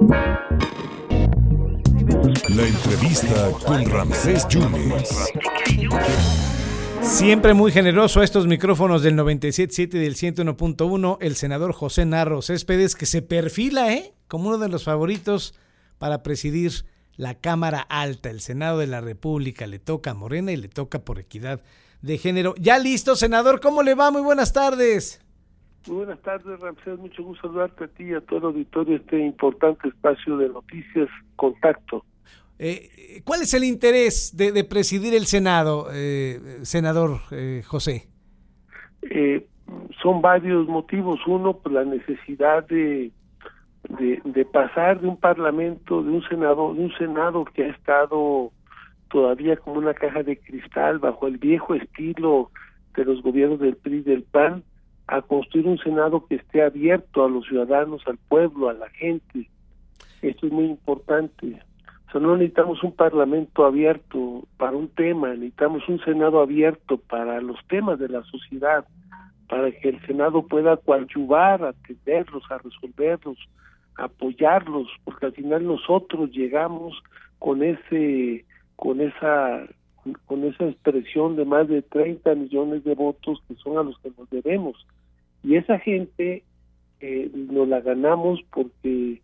La entrevista con Ramsés Yunes. Siempre muy generoso a estos micrófonos del 97.7 y del 101.1, el senador José Narro Céspedes, que se perfila ¿eh? como uno de los favoritos para presidir la Cámara Alta, el Senado de la República. Le toca a Morena y le toca por equidad de género. Ya listo, senador, ¿cómo le va? Muy buenas tardes. Muy buenas tardes, Ramsés. Mucho gusto saludarte a ti y a todo el auditorio este importante espacio de noticias Contacto. Eh, ¿Cuál es el interés de, presidir el Senado, eh, senador eh, José? son varios motivos. Uno, por la necesidad de, de, pasar de un parlamento, de un senado, de un senado que ha estado todavía como una caja de cristal bajo el viejo estilo de los gobiernos del PRI y del PAN, a construir un senado que esté abierto a los ciudadanos, al pueblo, a la gente. Esto es muy importante. O sea, no necesitamos un parlamento abierto para un tema, necesitamos un senado abierto para los temas de la sociedad, para que el senado pueda coadyuvar, atenderlos, a resolverlos, apoyarlos, porque al final nosotros llegamos con ese, con esa, con esa expresión de más de 30 millones de votos que son a los que nos debemos. Y esa gente eh, nos la ganamos porque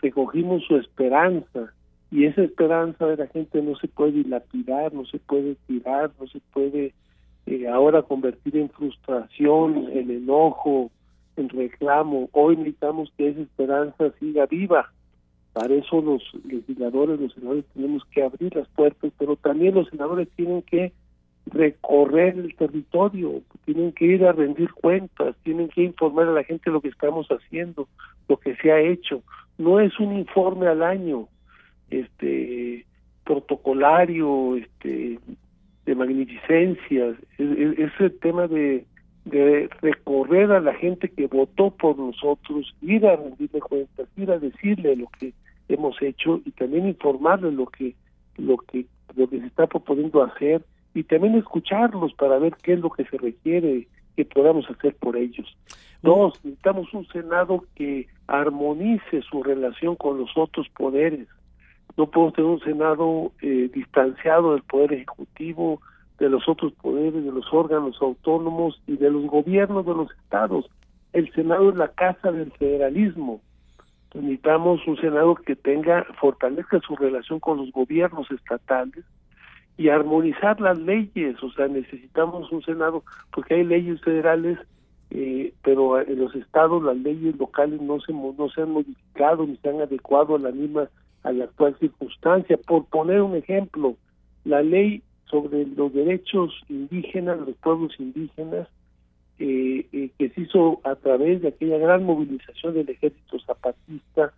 recogimos su esperanza, y esa esperanza de la gente no se puede dilapidar, no se puede tirar, no se puede eh, ahora convertir en frustración, en enojo, en reclamo. Hoy necesitamos que esa esperanza siga viva. Para eso los legisladores, los senadores tenemos que abrir las puertas, pero también los senadores tienen que recorrer el territorio, tienen que ir a rendir cuentas, tienen que informar a la gente lo que estamos haciendo, lo que se ha hecho. No es un informe al año, este protocolario, este de magnificencia, ese tema de, de recorrer a la gente que votó por nosotros, ir a rendirle cuentas, ir a decirle lo que hemos hecho y también informarle lo que lo que lo que se está proponiendo hacer y también escucharlos para ver qué es lo que se requiere que podamos hacer por ellos. Dos, necesitamos un Senado que armonice su relación con los otros poderes, no podemos tener un Senado eh, distanciado del Poder Ejecutivo, de los otros poderes, de los órganos autónomos y de los gobiernos de los estados. El Senado es la casa del federalismo. Necesitamos un Senado que tenga, fortalezca su relación con los gobiernos estatales y armonizar las leyes. O sea, necesitamos un Senado, porque hay leyes federales, eh, pero en los estados las leyes locales no se, no se han modificado ni se han adecuado a la misma a la actual circunstancia. Por poner un ejemplo, la ley sobre los derechos indígenas, los pueblos indígenas, eh, eh, que se hizo a través de aquella gran movilización del ejército zapatista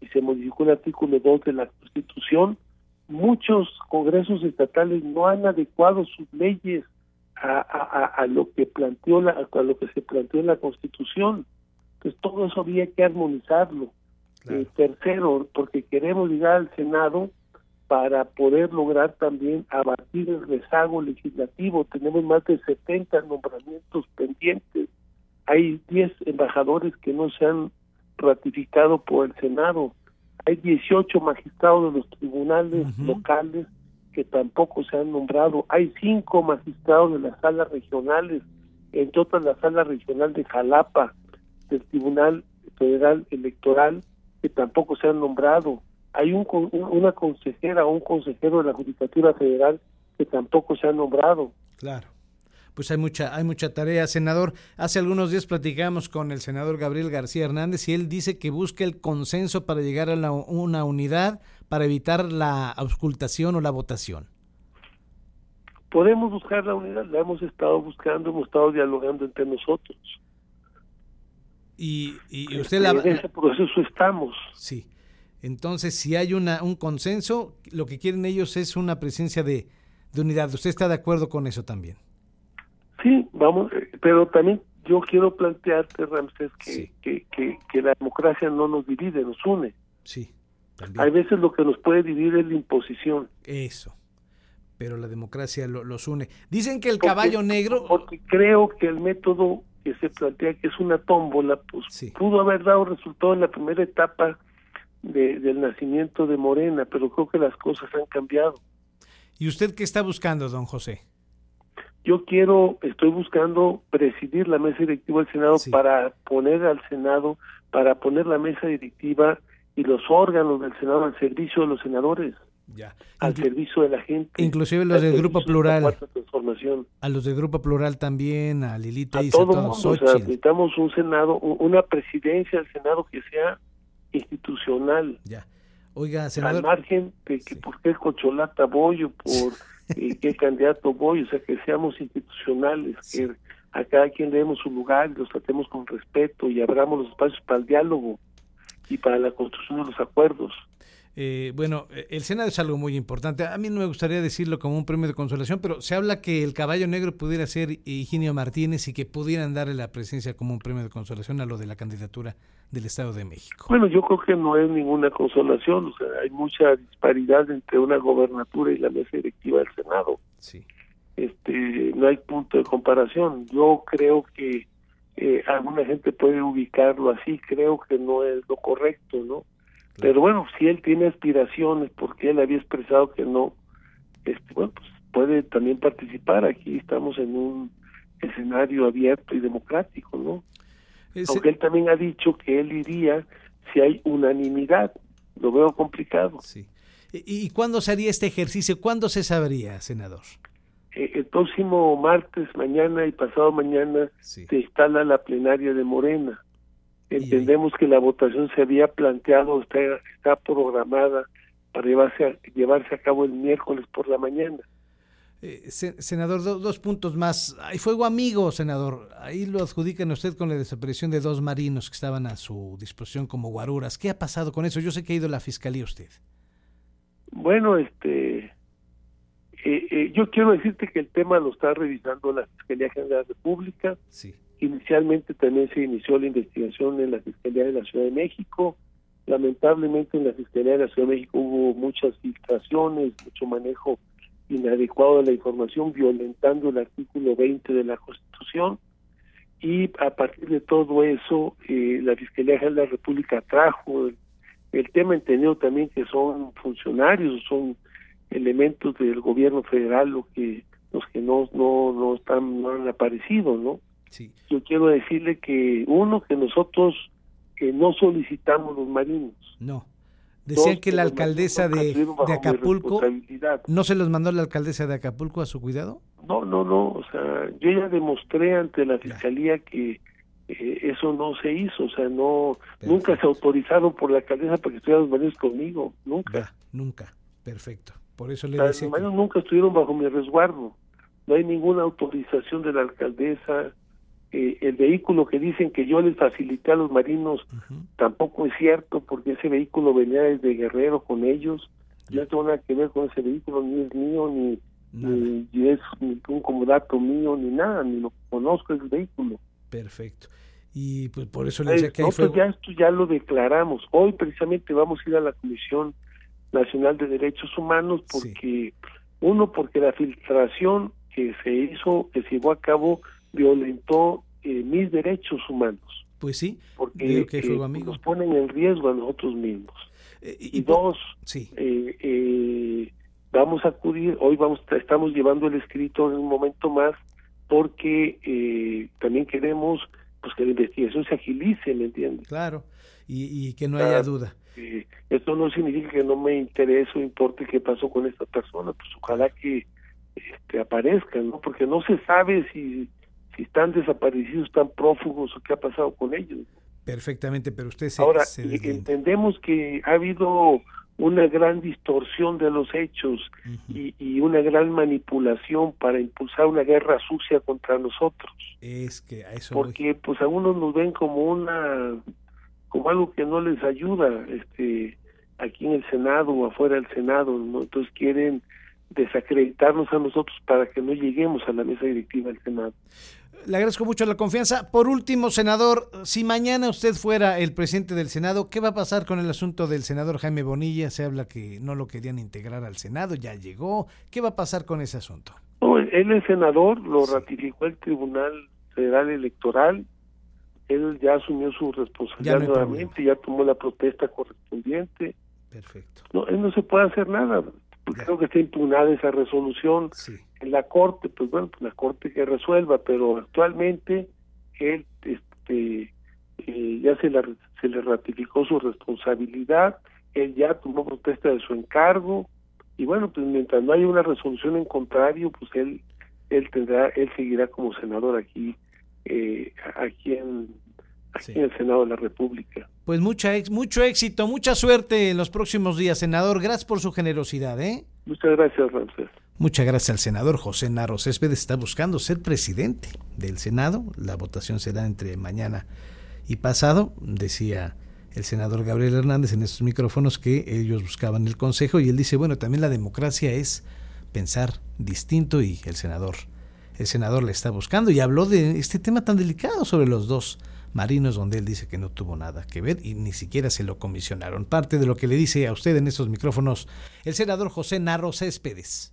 y se modificó el artículo 2 de la Constitución, muchos congresos estatales no han adecuado sus leyes a, a, lo que planteó la, a lo que se planteó en la Constitución. Entonces todo eso había que armonizarlo. Eh, tercero, porque queremos llegar al Senado para poder lograr también abatir el rezago legislativo. Tenemos más de 70 nombramientos pendientes. Hay 10 embajadores que no se han ratificado por el Senado. Hay 18 magistrados de los tribunales locales que tampoco se han nombrado. Hay 5 magistrados de las salas regionales, entre otras la sala regional de Jalapa, del Tribunal Federal Electoral, que tampoco se han nombrado. Hay un, una consejera o un consejero de la Judicatura Federal que tampoco se ha nombrado. Claro. Pues hay mucha, hay mucha tarea, senador. Hace algunos días platicamos con el senador Gabriel García Hernández y él dice que busca el consenso para llegar a una unidad para evitar la auscultación o la votación. Podemos buscar la unidad, la hemos estado buscando, hemos estado dialogando entre nosotros. Y, y usted la... En ese proceso estamos. Sí. Entonces, si hay una, un consenso, lo que quieren ellos es una presencia de, unidad. ¿Usted está de acuerdo con eso también? Vamos, pero también yo quiero plantearte, Ramsés, que, que, que, la democracia no nos divide, nos une. Sí. Hay veces lo que nos puede dividir es la imposición. Eso. Pero la democracia los une. Dicen que el caballo negro. Porque creo que el método que se plantea que es una tómbola, pues pudo haber dado resultado en la primera etapa del nacimiento de Morena, pero creo que las cosas han cambiado. ¿Y usted qué está buscando, don José? Yo quiero, estoy buscando presidir la mesa directiva del Senado para poner al Senado, para poner la mesa directiva y los órganos del Senado al servicio de los senadores. Ya. Al servicio de la gente. Inclusive los del Grupo Plural. A los del Grupo Plural también, a Lilita y a todos. O sea, necesitamos un Senado, una presidencia del Senado que sea institucional. Ya. Oiga, senador. Al margen de que por qué Cocholata voy o por eh, qué candidato voy, o sea, que seamos institucionales, que a cada quien le demos su lugar y los tratemos con respeto y abramos los espacios para el diálogo y para la construcción de los acuerdos. Eh, bueno, eh, el Senado es algo muy importante. A mí no me gustaría decirlo como un premio de consolación, pero se habla que el caballo negro pudiera ser Higinio Martínez y que pudieran darle la presencia como un premio de consolación a lo de la candidatura del Estado de México. Bueno, yo creo que no es ninguna consolación. O sea, hay mucha disparidad entre una gobernatura y la mesa directiva del Senado. Sí. Este, no hay punto de comparación. Yo creo que eh, alguna gente puede ubicarlo así. Creo que no es lo correcto, ¿no? Pero bueno, si él tiene aspiraciones, porque él había expresado que no, este, bueno, pues puede también participar. Aquí estamos en un escenario abierto y democrático, ¿no? Aunque él también ha dicho que él iría si hay unanimidad. Lo veo complicado. Sí. ¿Y, cuándo se haría este ejercicio? ¿Cuándo se sabría, senador? Eh, el próximo martes, mañana y pasado mañana se instala la plenaria de Morena. Entendemos que la votación se había planteado, está, está programada para llevarse a, llevarse a cabo el miércoles por la mañana. Eh, senador, dos puntos más. Hay fuego amigo, senador. Ahí lo adjudican usted con la desaparición de dos marinos que estaban a su disposición como guaruras. ¿Qué ha pasado con eso? Yo sé que ha ido a la fiscalía usted. Bueno, este, eh, eh, yo quiero decirte que el tema lo está revisando la Fiscalía General de la República. Sí. Inicialmente también se inició la investigación en la Fiscalía de la Ciudad de México. Lamentablemente en la Fiscalía de la Ciudad de México hubo muchas filtraciones, mucho manejo inadecuado de la información, violentando el artículo 20 de la Constitución. Y a partir de todo eso, eh, la Fiscalía General de la República trajo el, tema entendido también que son funcionarios, son elementos del gobierno federal lo que los que no no no están no han aparecido, ¿no? Yo quiero decirle que uno, que nosotros que no solicitamos los marinos. No. Decían que la alcaldesa de, Acapulco no se los mandó la alcaldesa de Acapulco a su cuidado. No, no, no. O sea, yo ya demostré ante la fiscalía que eh, eso no se hizo. O sea, no nunca se autorizaron por la alcaldesa para que estuvieran los marinos conmigo. Nunca. nunca. Perfecto. Por eso le Los marinos nunca estuvieron bajo mi resguardo. No hay ninguna autorización de la alcaldesa eh, el vehículo que dicen que yo les facilité a los marinos tampoco es cierto porque ese vehículo venía desde Guerrero con ellos. No tengo nada que ver con ese vehículo ni es mío ni, ni es un comodato mío ni nada ni lo conozco el vehículo. Perfecto. Y pues por eso le decía que pues ya esto ya lo declaramos. Hoy precisamente vamos a ir a la Comisión Nacional de Derechos Humanos porque uno porque la filtración que se hizo que se llevó a cabo violentó eh, mis derechos humanos. Pues sí, porque que eh, nos ponen en riesgo a nosotros mismos. Eh, y, dos, sí. vamos a acudir, hoy vamos estamos llevando el escrito en un momento más porque también queremos pues que la investigación se agilice, ¿me entiendes? Claro, y, que no haya duda. esto no significa que no me interese o importe qué pasó con esta persona, pues ojalá que este, aparezcan, ¿no? Porque no se sabe si si están desaparecidos, están prófugos o qué ha pasado con ellos. Perfectamente, pero usted se, Ahora, entendemos que ha habido una gran distorsión de los hechos y, y, una gran manipulación para impulsar una guerra sucia contra nosotros. Es que a eso porque pues a unos nos ven como una como algo que no les ayuda, este aquí en el Senado o afuera del Senado, ¿no? entonces quieren desacreditarnos a nosotros para que no lleguemos a la mesa directiva del Senado. Le agradezco mucho la confianza. Por último, senador, si mañana usted fuera el presidente del Senado, ¿qué va a pasar con el asunto del senador Jaime Bonilla? Se habla que no lo querían integrar al Senado, ya llegó. ¿Qué va a pasar con ese asunto? él es senador, lo ratificó el Tribunal Federal Electoral. él ya asumió su responsabilidad nuevamente, ya tomó la protesta correspondiente. Perfecto. No, él no se puede hacer nada. Creo que está impugnada esa resolución en la corte, pues bueno, pues la corte que resuelva, pero actualmente él este eh, ya se, la, se le ratificó su responsabilidad, él ya tomó protesta de su encargo y bueno, pues mientras no haya una resolución en contrario, pues él él tendrá él seguirá como senador aquí eh, aquí en en el Senado de la República. Pues mucha mucho éxito, mucha suerte en los próximos días, senador. Gracias por su generosidad, ¿eh? Muchas gracias, Ramsés. Muchas gracias al senador José Narro Céspedes. Está buscando ser presidente del Senado. La votación será entre mañana y pasado. Decía el senador Gabriel Hernández en estos micrófonos que ellos buscaban el consejo y él dice, bueno, también la democracia es pensar distinto y el senador el senador le está buscando y habló de este tema tan delicado sobre los dos marinos donde él dice que no tuvo nada que ver y ni siquiera se lo comisionaron. Parte de lo que le dice a usted en estos micrófonos el senador José Narro Céspedes.